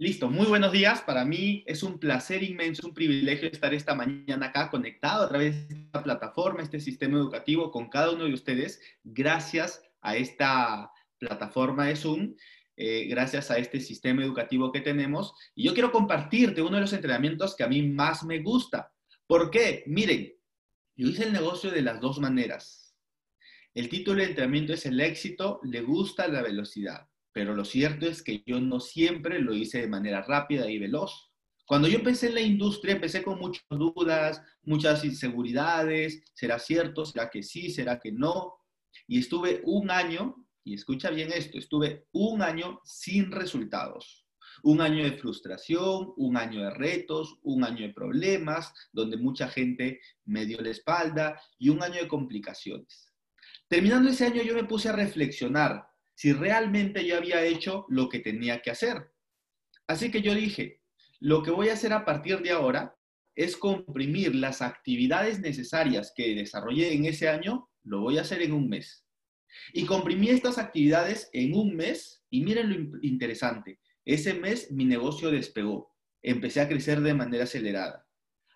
Listo, muy buenos días. Para mí es un placer inmenso, un privilegio estar esta mañana acá conectado a través de esta plataforma, este sistema educativo con cada uno de ustedes, gracias a esta plataforma de Zoom, eh, gracias a este sistema educativo que tenemos. Y yo quiero compartirte uno de los entrenamientos que a mí más me gusta. ¿Por qué? Miren, yo hice el negocio de las dos maneras. El título del entrenamiento es El éxito le gusta la velocidad pero lo cierto es que yo no siempre lo hice de manera rápida y veloz. Cuando yo empecé en la industria, empecé con muchas dudas, muchas inseguridades, ¿será cierto? ¿Será que sí? ¿Será que no? Y estuve un año, y escucha bien esto, estuve un año sin resultados. Un año de frustración, un año de retos, un año de problemas, donde mucha gente me dio la espalda y un año de complicaciones. Terminando ese año yo me puse a reflexionar si realmente yo había hecho lo que tenía que hacer. Así que yo dije, lo que voy a hacer a partir de ahora es comprimir las actividades necesarias que desarrollé en ese año, lo voy a hacer en un mes. Y comprimí estas actividades en un mes y miren lo interesante, ese mes mi negocio despegó, empecé a crecer de manera acelerada.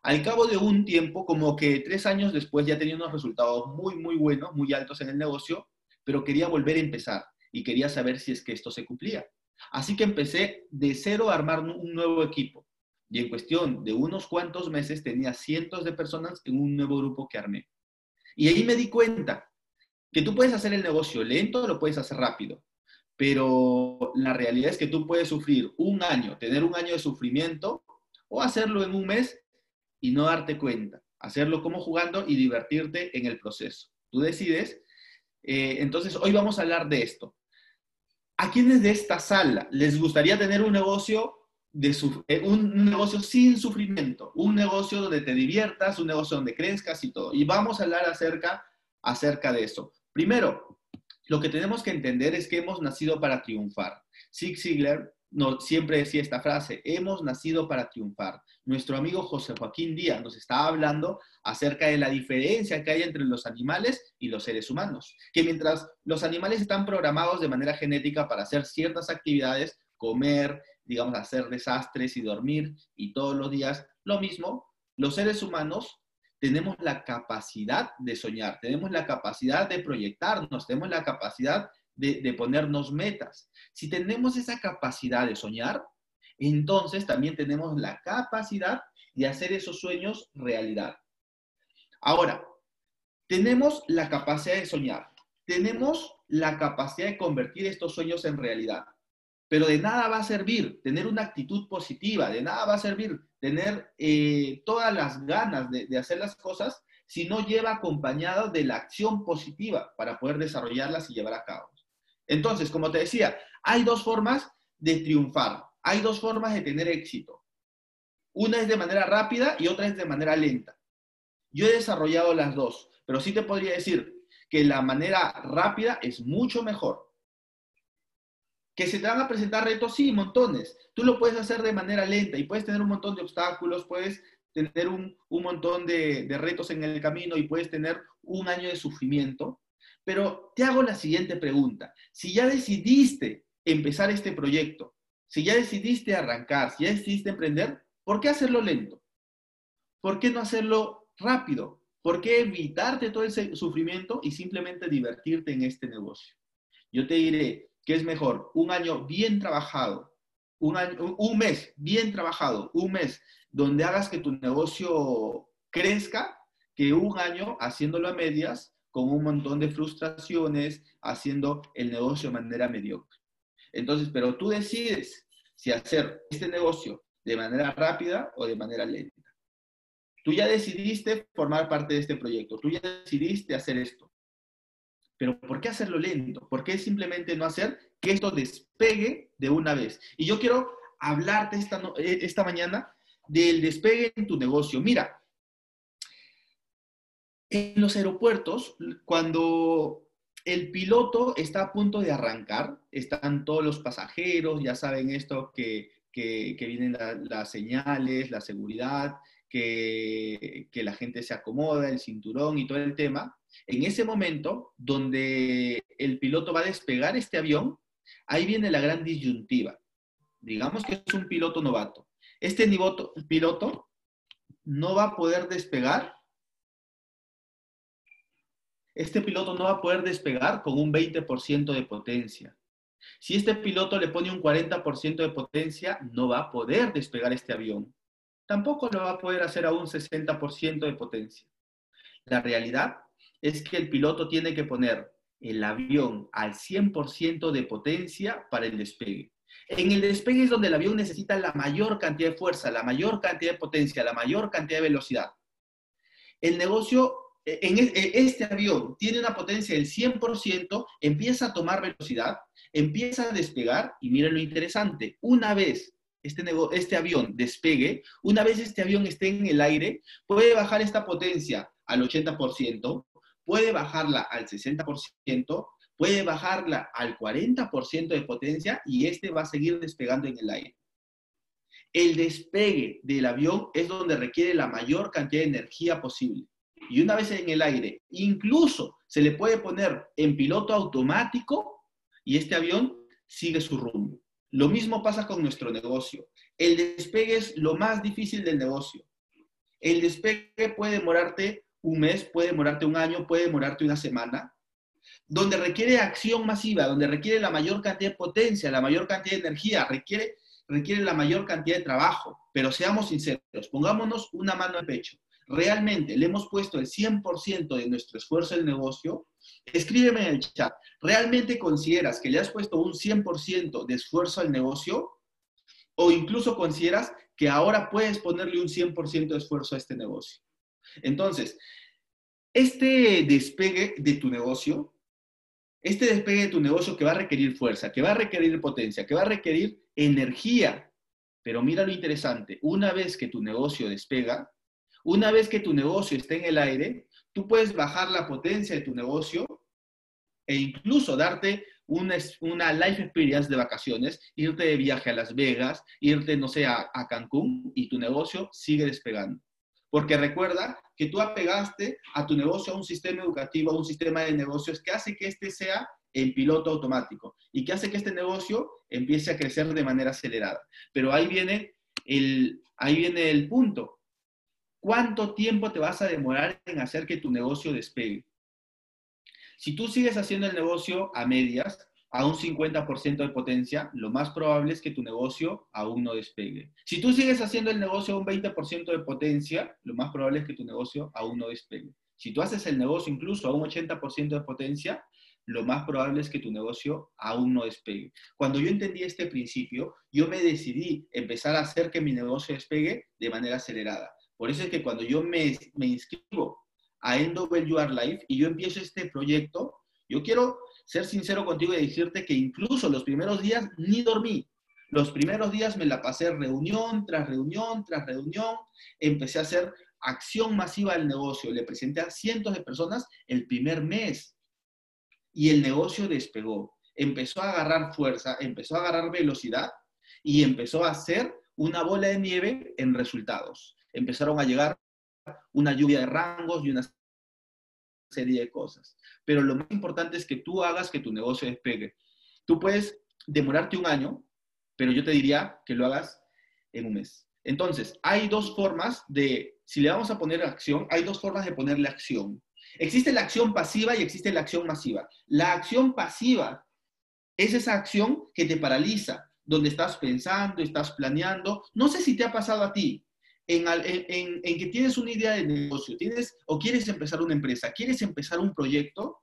Al cabo de un tiempo, como que tres años después ya tenía unos resultados muy, muy buenos, muy altos en el negocio, pero quería volver a empezar y quería saber si es que esto se cumplía. Así que empecé de cero a armar un nuevo equipo. Y en cuestión de unos cuantos meses tenía cientos de personas en un nuevo grupo que armé. Y ahí me di cuenta que tú puedes hacer el negocio lento lo puedes hacer rápido. Pero la realidad es que tú puedes sufrir un año, tener un año de sufrimiento o hacerlo en un mes y no darte cuenta. Hacerlo como jugando y divertirte en el proceso. Tú decides. Eh, entonces, hoy vamos a hablar de esto. ¿A quiénes de esta sala les gustaría tener un negocio, de eh, un negocio sin sufrimiento? Un negocio donde te diviertas, un negocio donde crezcas y todo. Y vamos a hablar acerca, acerca de eso. Primero, lo que tenemos que entender es que hemos nacido para triunfar. Zig Ziglar no, siempre decía esta frase, hemos nacido para triunfar. Nuestro amigo José Joaquín Díaz nos está hablando acerca de la diferencia que hay entre los animales y los seres humanos. Que mientras los animales están programados de manera genética para hacer ciertas actividades, comer, digamos, hacer desastres y dormir, y todos los días lo mismo, los seres humanos tenemos la capacidad de soñar, tenemos la capacidad de proyectarnos, tenemos la capacidad de, ponernos metas. Si tenemos esa capacidad de soñar, entonces también tenemos la capacidad de hacer esos sueños realidad. Ahora, tenemos la capacidad de soñar, tenemos la capacidad de convertir estos sueños en realidad, pero de nada va a servir tener una actitud positiva, de nada va a servir tener eh, todas las ganas de, de hacer las cosas si no lleva acompañado de la acción positiva para poder desarrollarlas y llevar a cabo. Entonces, como te decía, hay dos formas de triunfar, hay dos formas de tener éxito. Una es de manera rápida y otra es de manera lenta. Yo he desarrollado las dos, pero sí te podría decir que la manera rápida es mucho mejor. Que se te van a presentar retos, sí, montones. Tú lo puedes hacer de manera lenta y puedes tener un montón de obstáculos, puedes tener un, montón de retos en el camino y puedes tener un año de sufrimiento, pero te hago la siguiente pregunta. Si ya decidiste empezar este proyecto, si ya decidiste arrancar, si ya decidiste emprender, ¿por qué hacerlo lento? ¿Por qué no hacerlo rápido? ¿Por qué evitarte todo ese sufrimiento y simplemente divertirte en este negocio? Yo te diré que es mejor un año bien trabajado, un, un mes bien trabajado, un mes donde hagas que tu negocio crezca, que un año haciéndolo a medias con un montón de frustraciones, haciendo el negocio de manera mediocre. Entonces, pero tú decides si hacer este negocio de manera rápida o de manera lenta. Tú ya decidiste formar parte de este proyecto, tú ya decidiste hacer esto. Pero ¿por qué hacerlo lento? ¿Por qué simplemente no hacer que esto despegue de una vez? Y yo quiero hablarte esta, eh, esta mañana del despegue en tu negocio. Mira, en los aeropuertos, cuando el piloto está a punto de arrancar, están todos los pasajeros, ya saben esto que, vienen las señales, la seguridad, que, que, la gente se acomoda, el cinturón y todo el tema. En ese momento, donde el piloto va a despegar este avión, ahí viene la gran disyuntiva. digamos que es un piloto novato. Este piloto no va a poder despegar. Este piloto no va a poder despegar con un 20% de potencia. Si este piloto le pone un 40% de potencia, no va a poder despegar este avión. Tampoco lo va a poder hacer a un 60% de potencia. La realidad es que el piloto tiene que poner el avión al 100% de potencia para el despegue. En el despegue es donde el avión necesita la mayor cantidad de fuerza, la mayor cantidad de potencia, la mayor cantidad de velocidad. El negocio, en e, eh, este avión tiene una potencia del 100%, empieza a tomar velocidad, empieza a despegar y miren lo interesante, una vez este, este avión despegue, una vez este avión esté en el aire, puede bajar esta potencia al 80%, puede bajarla al 60%, puede bajarla al 40% de potencia y este va a seguir despegando en el aire. El despegue del avión es donde requiere la mayor cantidad de energía posible. Y una vez en el aire, incluso se le puede poner en piloto automático y este avión sigue su rumbo. Lo mismo pasa con nuestro negocio. El despegue es lo más difícil del negocio. El despegue puede demorarte un mes, puede demorarte un año, puede demorarte una semana, donde requiere acción masiva, donde requiere la mayor cantidad de potencia, la mayor cantidad de energía, requiere, requiere la mayor cantidad de trabajo. Pero seamos sinceros, pongámonos una mano al pecho. ¿Realmente le hemos puesto el 100% de nuestro esfuerzo el negocio? Escríbeme en el chat. ¿Realmente consideras que le has puesto un 100% de esfuerzo al negocio? ¿O incluso consideras que ahora puedes ponerle un 100% de esfuerzo a este negocio? Entonces, este despegue de tu negocio, este despegue de tu negocio que va a requerir fuerza, que va a requerir potencia, que va a requerir energía, pero mira lo interesante, una vez que tu negocio despega, una vez que tu negocio esté en el aire, tú puedes bajar la potencia de tu negocio e incluso darte una, una life experience de vacaciones, irte de viaje a Las Vegas, irte, no sé, a Cancún y tu negocio sigue despegando. Porque recuerda que tú apegaste a tu negocio a un sistema educativo, a un sistema de negocios que hace que este sea en piloto automático y que hace que este negocio empiece a crecer de manera acelerada. Pero ahí viene el, ahí viene el punto. ¿Cuánto tiempo te vas a demorar en hacer que tu negocio despegue? Si tú sigues haciendo el negocio a medias, a un 50% de potencia, lo más probable es que tu negocio aún no despegue. Si tú sigues haciendo el negocio a un 20% de potencia, lo más probable es que tu negocio aún no despegue. Si tú haces el negocio incluso a un 80% de potencia, lo más probable es que tu negocio aún no despegue. Cuando yo entendí este principio, yo me decidí empezar a hacer que mi negocio despegue de manera acelerada. Por eso es que cuando yo me, inscribo a NWR Life y yo empiezo este proyecto, yo quiero ser sincero contigo y decirte que incluso los primeros días ni dormí. Los primeros días me la pasé reunión tras reunión tras reunión. Empecé a hacer acción masiva del negocio. Le presenté a cientos de personas el primer mes. Y el negocio despegó. Empezó a agarrar fuerza, empezó a agarrar velocidad y empezó a hacer una bola de nieve en resultados. Empezaron a llegar una lluvia de rangos y una serie de cosas. Pero lo más importante es que tú hagas que tu negocio despegue. Tú puedes demorarte un año, pero yo te diría que lo hagas en un mes. Entonces, hay dos formas de, si le vamos a poner acción, hay dos formas de ponerle acción. Existe la acción pasiva y existe la acción masiva. La acción pasiva es esa acción que te paraliza, donde estás pensando, estás planeando. No sé si te ha pasado a ti, en, que tienes una idea de negocio, tienes o quieres empezar una empresa, quieres empezar un proyecto,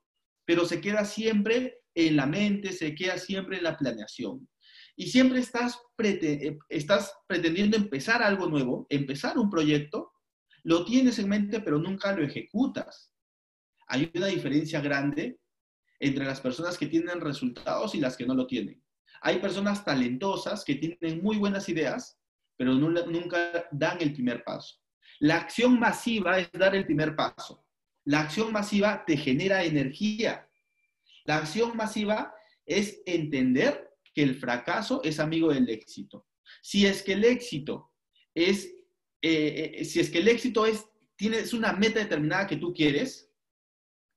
pero se queda siempre en la mente, se queda siempre en la planeación. Y siempre estás, eh, estás pretendiendo empezar algo nuevo, empezar un proyecto, lo tienes en mente, pero nunca lo ejecutas. Hay una diferencia grande entre las personas que tienen resultados y las que no lo tienen. Hay personas talentosas que tienen muy buenas ideas, pero nunca dan el primer paso. La acción masiva es dar el primer paso. La acción masiva te genera energía. La acción masiva es entender que el fracaso es amigo del éxito. Si es que el éxito es, eh, eh, si es que el éxito es, tienes una meta determinada que tú quieres,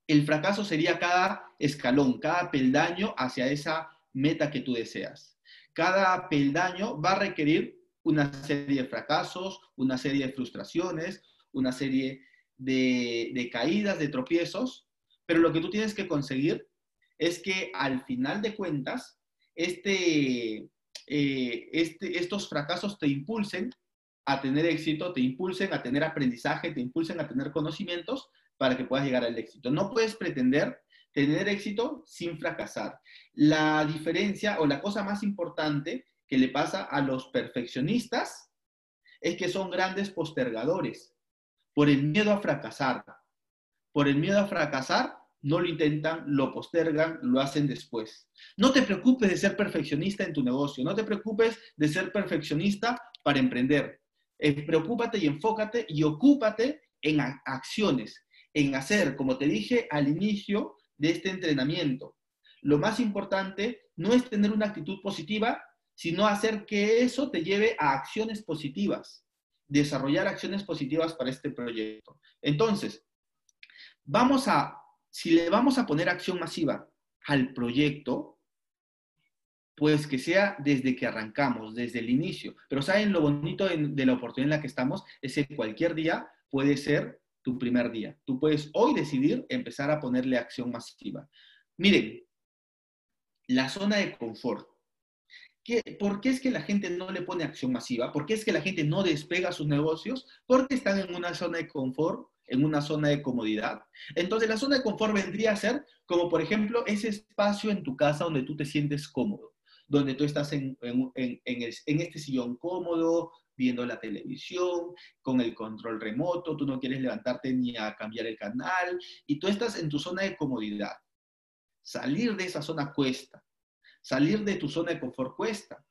el fracaso sería cada escalón, cada peldaño hacia esa meta que tú deseas. cada peldaño va a requerir una serie de fracasos, una serie de frustraciones, una serie de, caídas, de tropiezos, pero lo que tú tienes que conseguir es que al final de cuentas, este, eh, este, estos fracasos te impulsen a tener éxito, te impulsen a tener aprendizaje, te impulsen a tener conocimientos para que puedas llegar al éxito. No puedes pretender tener éxito sin fracasar. La diferencia o la cosa más importante que le pasa a los perfeccionistas es que son grandes postergadores por el miedo a fracasar. Por el miedo a fracasar, no lo intentan, lo postergan, lo hacen después. No te preocupes de ser perfeccionista en tu negocio, no te preocupes de ser perfeccionista para emprender. Eh, preocúpate y enfócate y ocúpate en acciones, en hacer, como te dije al inicio de este entrenamiento. Lo más importante no es tener una actitud positiva, sino hacer que eso te lleve a acciones positivas, desarrollar acciones positivas para este proyecto. Entonces, vamos a, si le vamos a poner acción masiva al proyecto, pues que sea desde que arrancamos, desde el inicio. Pero saben lo bonito de, la oportunidad en la que estamos es que cualquier día puede ser tu primer día. Tú puedes hoy decidir empezar a ponerle acción masiva. Miren, la zona de confort. ¿Por qué es que la gente no le pone acción masiva? ¿Por qué es que la gente no despega sus negocios? Porque están en una zona de confort, en una zona de comodidad. Entonces, la zona de confort vendría a ser como, por ejemplo, ese espacio en tu casa donde tú te sientes cómodo, donde tú estás en, en este sillón cómodo, viendo la televisión, con el control remoto, tú no quieres levantarte ni a cambiar el canal, y tú estás en tu zona de comodidad. Salir de esa zona cuesta. Salir de tu zona de confort cuesta.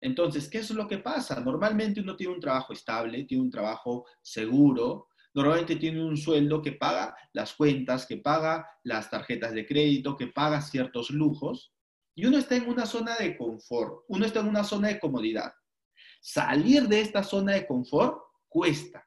Entonces, ¿qué es lo que pasa? Normalmente uno tiene un trabajo estable, tiene un trabajo seguro, normalmente tiene un sueldo que paga las cuentas, que paga las tarjetas de crédito, que paga ciertos lujos, y uno está en una zona de confort, uno está en una zona de comodidad. Salir de esta zona de confort cuesta.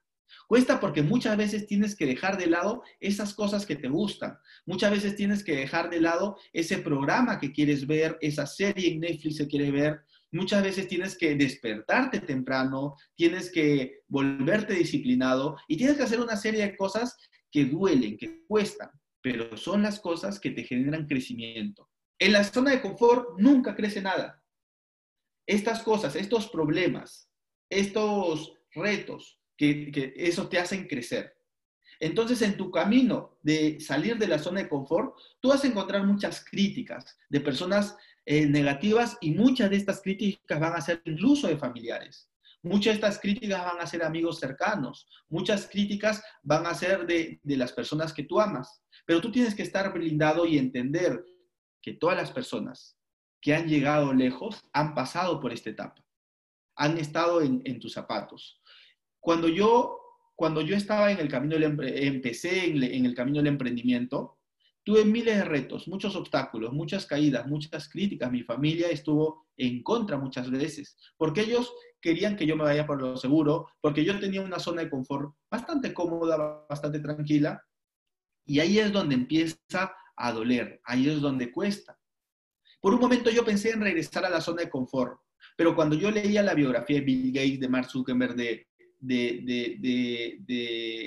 Cuesta porque muchas veces tienes que dejar de lado esas cosas que te gustan. Muchas veces tienes que dejar de lado ese programa que quieres ver, esa serie en Netflix que quieres ver. Muchas veces tienes que despertarte temprano, tienes que volverte disciplinado y tienes que hacer una serie de cosas que duelen, que cuestan, pero son las cosas que te generan crecimiento. En la zona de confort nunca crece nada estas cosas, estos problemas, estos retos, que, eso te hacen crecer. Entonces, en tu camino de salir de la zona de confort, tú vas a encontrar muchas críticas de personas eh, negativas y muchas de estas críticas van a ser incluso de familiares. Muchas de estas críticas van a ser amigos cercanos. Muchas críticas van a ser de las personas que tú amas. Pero tú tienes que estar blindado y entender que todas las personas que han llegado lejos han pasado por esta etapa, han estado en, tus zapatos. Cuando yo, cuando yo estaba en el camino, del, empecé en, el camino del emprendimiento, tuve miles de retos, muchos obstáculos, muchas caídas, muchas críticas. Mi familia estuvo en contra muchas veces, porque ellos querían que yo me vaya por lo seguro, porque yo tenía una zona de confort bastante cómoda, bastante tranquila, y ahí es donde empieza a doler, ahí es donde cuesta. Por un momento yo pensé en regresar a la zona de confort, pero cuando yo leía la biografía de Bill Gates, de Mark Zuckerberg, de, de,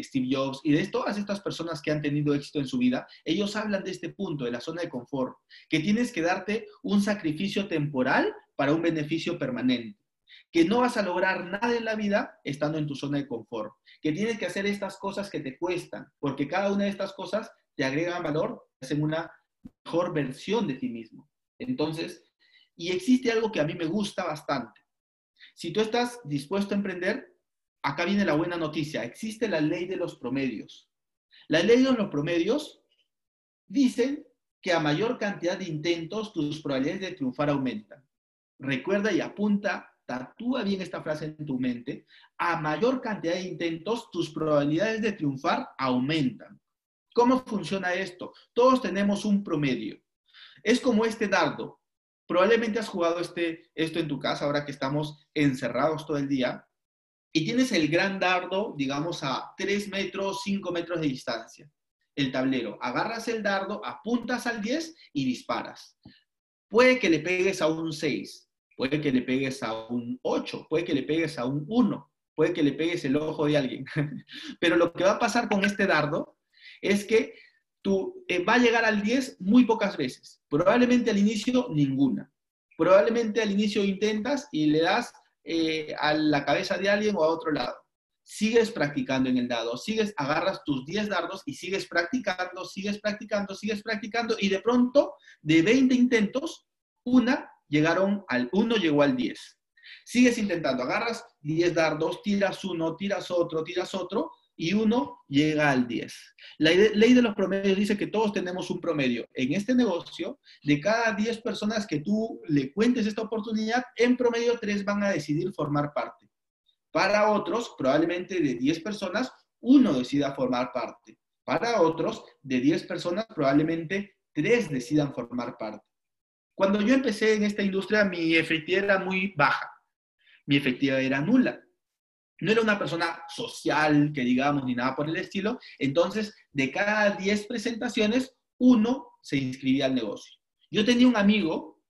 Steve Jobs y de todas estas personas que han tenido éxito en su vida, ellos hablan de este punto, de la zona de confort, que tienes que darte un sacrificio temporal para un beneficio permanente, que no vas a lograr nada en la vida estando en tu zona de confort, que tienes que hacer estas cosas que te cuestan, porque cada una de estas cosas te agregan valor, hacen una mejor versión de ti mismo. Entonces, y existe algo que a mí me gusta bastante. Si tú estás dispuesto a emprender, acá viene la buena noticia. Existe la ley de los promedios. La ley de los promedios dice que a mayor cantidad de intentos, tus probabilidades de triunfar aumentan. Recuerda y apunta, tatúa bien esta frase en tu mente. A mayor cantidad de intentos, tus probabilidades de triunfar aumentan. ¿Cómo funciona esto? Todos tenemos un promedio. Es como este dardo. Probablemente has jugado este, esto en tu casa ahora que estamos encerrados todo el día y tienes el gran dardo, digamos, a 3 metros, 5 metros de distancia. El tablero. Agarras el dardo, apuntas al 10 y disparas. Puede que le pegues a un 6, puede que le pegues a un 8, puede que le pegues a un 1, puede que le pegues el ojo de alguien. Pero lo que va a pasar con este dardo es que tú eh, va a llegar al 10 muy pocas veces. Probablemente al inicio ninguna. Probablemente al inicio intentas y le das eh, a la cabeza de alguien o a otro lado. Sigues practicando en el dado, sigues, agarras tus 10 dardos y sigues practicando, sigues practicando, sigues practicando y de pronto, de 20 intentos, una llegaron al, uno llegó al 10. Sigues intentando, agarras 10 dardos, tiras uno, tiras otro, tiras otro, y uno llega al 10. La ley de los promedios dice que todos tenemos un promedio. En este negocio, de cada 10 personas que tú le cuentes esta oportunidad, en promedio 3 van a decidir formar parte. Para otros, probablemente de 10 personas, uno decida formar parte. Para otros, de 10 personas, probablemente 3 decidan formar parte. Cuando yo empecé en esta industria, mi efectividad era muy baja. Mi efectividad era nula no era una persona social, que digamos, ni nada por el estilo. Entonces, de cada 10 presentaciones, uno se inscribía al negocio. Yo tenía un amigo,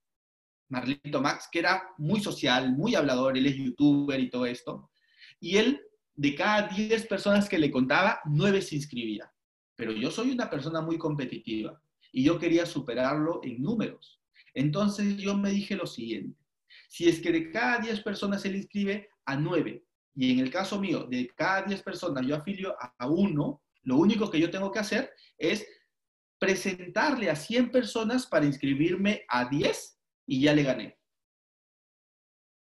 Marlito Max, que era muy social, muy hablador, él es youtuber y todo esto. Y él, de cada 10 personas que le contaba, 9 se inscribía. Pero yo soy una persona muy competitiva y yo quería superarlo en números. Entonces yo me dije lo siguiente, si es que de cada 10 personas le inscribe a 9 y en el caso mío, de cada 10 personas yo afilio a uno, lo único que yo tengo que hacer es presentarle a 100 personas para inscribirme a 10 y ya le gané.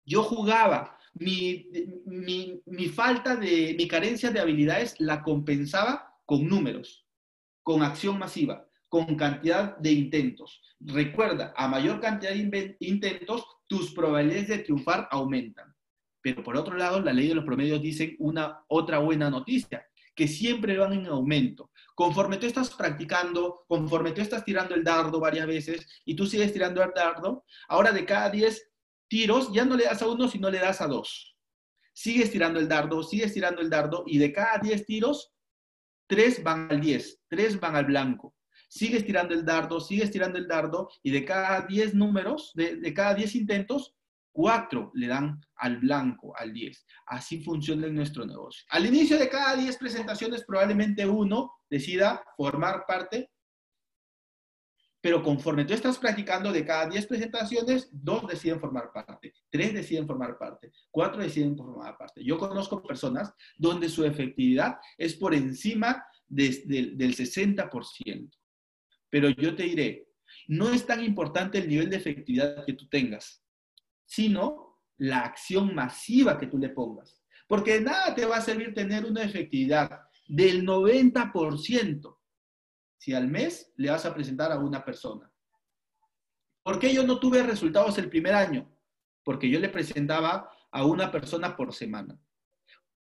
Yo jugaba, mi, mi, falta de, mi carencia de habilidades la compensaba con números, con acción masiva, con cantidad de intentos. Recuerda, a mayor cantidad de intentos, tus probabilidades de triunfar aumentan. Pero por otro lado, la ley de los promedios dice una otra buena noticia, que siempre van en aumento. Conforme tú estás practicando, conforme tú estás tirando el dardo varias veces y tú sigues tirando el dardo, ahora de cada 10 tiros ya no le das a uno, sino le das a dos. Sigues tirando el dardo, sigues tirando el dardo y de cada 10 tiros, 3 van al 10, 3 van al blanco. Sigues tirando el dardo, sigues tirando el dardo y de cada 10 números, de, de cada 10 intentos, Cuatro le dan al blanco, al 10. Así funciona en nuestro negocio. Al inicio de cada 10 presentaciones, probablemente uno decida formar parte, pero conforme tú estás practicando de cada 10 presentaciones, dos deciden formar parte, tres deciden formar parte, cuatro deciden formar parte. Yo conozco personas donde su efectividad es por encima del 60%. Pero yo te diré, no es tan importante el nivel de efectividad que tú tengas sino la acción masiva que tú le pongas. Porque nada te va a servir tener una efectividad del 90% si al mes le vas a presentar a una persona. ¿Por qué yo no tuve resultados el primer año? Porque yo le presentaba a una persona por semana.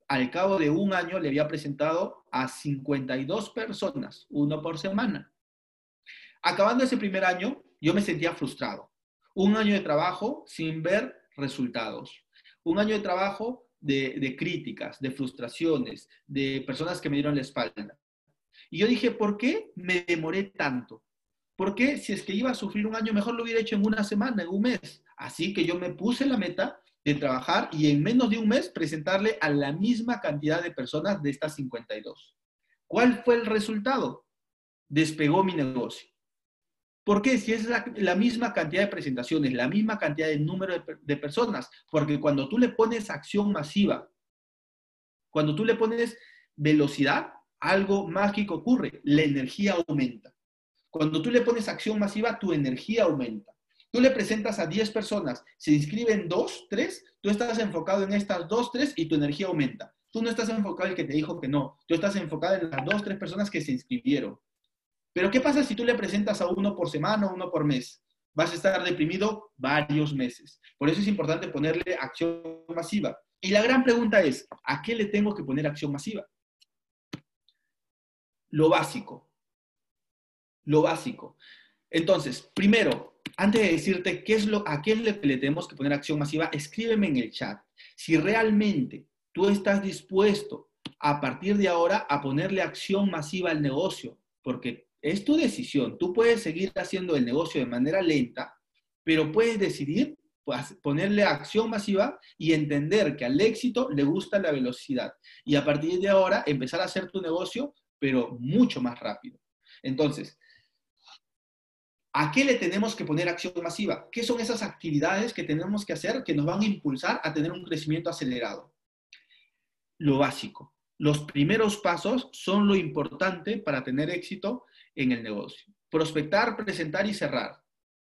Al cabo de un año le había presentado a 52 personas, uno por semana. Acabando ese primer año, yo me sentía frustrado un año de trabajo sin ver resultados. Un año de trabajo de, críticas, de frustraciones, de personas que me dieron la espalda. Y yo dije, ¿por qué me demoré tanto? ¿Por qué si es que iba a sufrir un año, mejor lo hubiera hecho en una semana, en un mes? Así que yo me puse la meta de trabajar y en menos de un mes presentarle a la misma cantidad de personas de estas 52. ¿Cuál fue el resultado? Despegó mi negocio. ¿Por qué? Si es la, misma cantidad de presentaciones, la misma cantidad de número de, personas, porque cuando tú le pones acción masiva, cuando tú le pones velocidad, algo mágico ocurre, la energía aumenta. Cuando tú le pones acción masiva, tu energía aumenta. Tú le presentas a 10 personas, se inscriben 2, 3, tú estás enfocado en estas 2, 3 y tu energía aumenta. Tú no estás enfocado en el que te dijo que no, tú estás enfocado en las 2, 3 personas que se inscribieron. Pero ¿qué pasa si tú le presentas a uno por semana o uno por mes? Vas a estar deprimido varios meses. Por eso es importante ponerle acción masiva. Y la gran pregunta es, ¿a qué le tengo que poner acción masiva? Lo básico. Lo básico. Entonces, primero, antes de decirte qué es lo, a qué le tenemos que poner acción masiva, escríbeme en el chat. Si realmente tú estás dispuesto a partir de ahora a ponerle acción masiva al negocio, porque es tu decisión. Tú puedes seguir haciendo el negocio de manera lenta, pero puedes decidir ponerle acción masiva y entender que al éxito le gusta la velocidad. Y a partir de ahora empezar a hacer tu negocio, pero mucho más rápido. Entonces, ¿a qué le tenemos que poner acción masiva? ¿Qué son esas actividades que tenemos que hacer que nos van a impulsar a tener un crecimiento acelerado? Lo básico. Los primeros pasos son lo importante para tener éxito en el negocio. Prospectar, presentar y cerrar.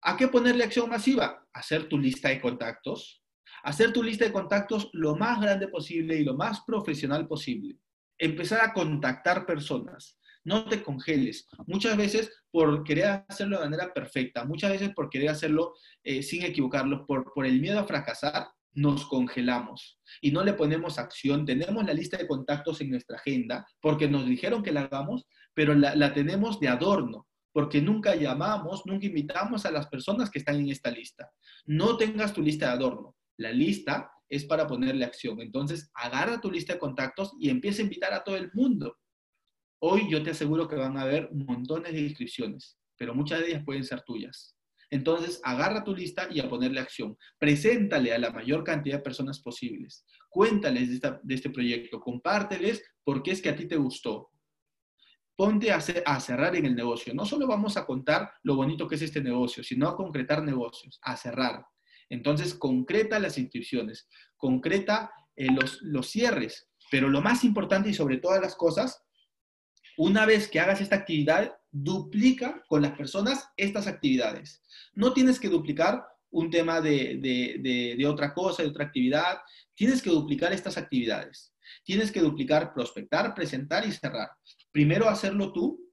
¿A qué ponerle acción masiva? Hacer tu lista de contactos. Hacer tu lista de contactos lo más grande posible y lo más profesional posible. Empezar a contactar personas. No te congeles. Muchas veces por querer hacerlo de manera perfecta, muchas veces por querer hacerlo eh, sin equivocarlo, por, por el miedo a fracasar, nos congelamos y no le ponemos acción. Tenemos la lista de contactos en nuestra agenda porque nos dijeron que la hagamos, pero la, tenemos de adorno porque nunca llamamos, nunca invitamos a las personas que están en esta lista. No tengas tu lista de adorno. La lista es para ponerle acción. Entonces, agarra tu lista de contactos y empieza a invitar a todo el mundo. Hoy yo te aseguro que van a haber montones de inscripciones, pero muchas de ellas pueden ser tuyas. Entonces, agarra tu lista y a ponerle acción. Preséntale a la mayor cantidad de personas posibles. Cuéntales de, de este proyecto. Compárteles por qué es que a ti te gustó ponte a, cerrar en el negocio. No solo vamos a contar lo bonito que es este negocio, sino a concretar negocios, a cerrar. Entonces, concreta las inscripciones, concreta eh, los, cierres, pero lo más importante y sobre todas las cosas, una vez que hagas esta actividad, duplica con las personas estas actividades. No tienes que duplicar un tema de, de, de, otra cosa, de otra actividad. Tienes que duplicar estas actividades. Tienes que duplicar, prospectar, presentar y cerrar. Primero hacerlo tú.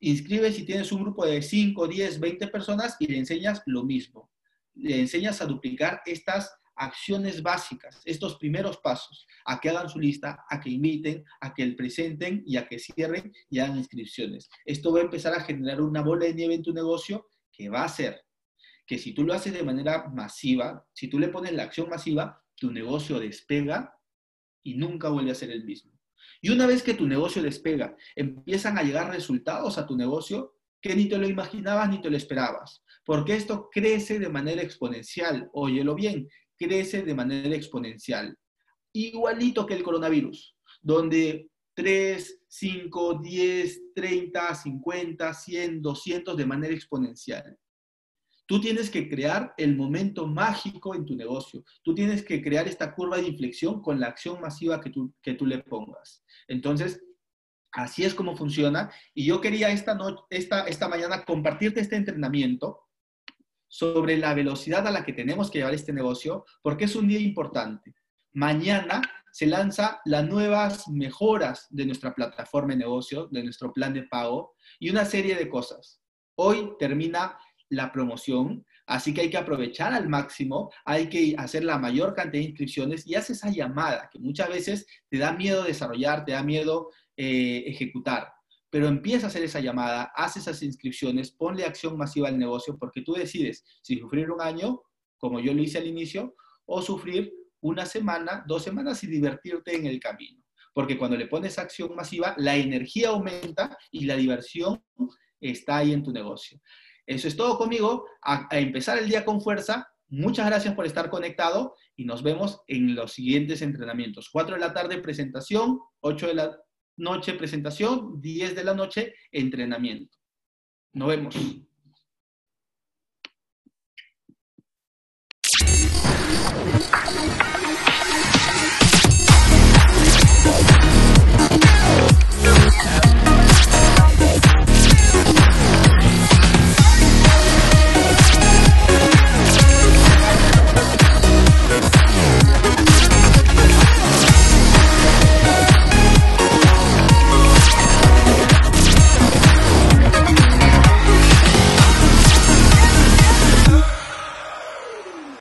Inscribe si tienes un grupo de 5, 10, 20 personas y le enseñas lo mismo. Le enseñas a duplicar estas acciones básicas, estos primeros pasos, a que hagan su lista, a que inviten, a que el presenten y a que cierren y hagan inscripciones. Esto va a empezar a generar una bola de nieve en tu negocio que va a hacer que si tú lo haces de manera masiva, si tú le pones la acción masiva, tu negocio despega y nunca vuelve a ser el mismo. Y una vez que tu negocio despega, empiezan a llegar resultados a tu negocio que ni te lo imaginabas ni te lo esperabas, porque esto crece de manera exponencial. Óyelo bien, crece de manera exponencial. Igualito que el coronavirus, donde 3, 5, 10, 30, 50, 100, 200 de manera exponencial. Tú tienes que crear el momento mágico en tu negocio. Tú tienes que crear esta curva de inflexión con la acción masiva que tú, que tú le pongas. Entonces, así es como funciona. Y yo quería esta, esta, esta mañana compartirte este entrenamiento sobre la velocidad a la que tenemos que llevar este negocio, porque es un día importante. Mañana se lanza las nuevas mejoras de nuestra plataforma de negocio, de nuestro plan de pago y una serie de cosas. Hoy termina la promoción, así que hay que aprovechar al máximo, hay que hacer la mayor cantidad de inscripciones y haces esa llamada que muchas veces te da miedo desarrollar, te da miedo eh, ejecutar. Pero empieza a hacer esa llamada, haz esas inscripciones, ponle acción masiva al negocio porque tú decides si sufrir un año, como yo lo hice al inicio, o sufrir una semana, dos semanas y divertirte en el camino. Porque cuando le pones acción masiva, la energía aumenta y la diversión está ahí en tu negocio. Eso es todo conmigo. A, empezar el día con fuerza. Muchas gracias por estar conectado y nos vemos en los siguientes entrenamientos. 4 de la tarde presentación, 8 de la noche presentación, 10 de la noche entrenamiento. Nos vemos.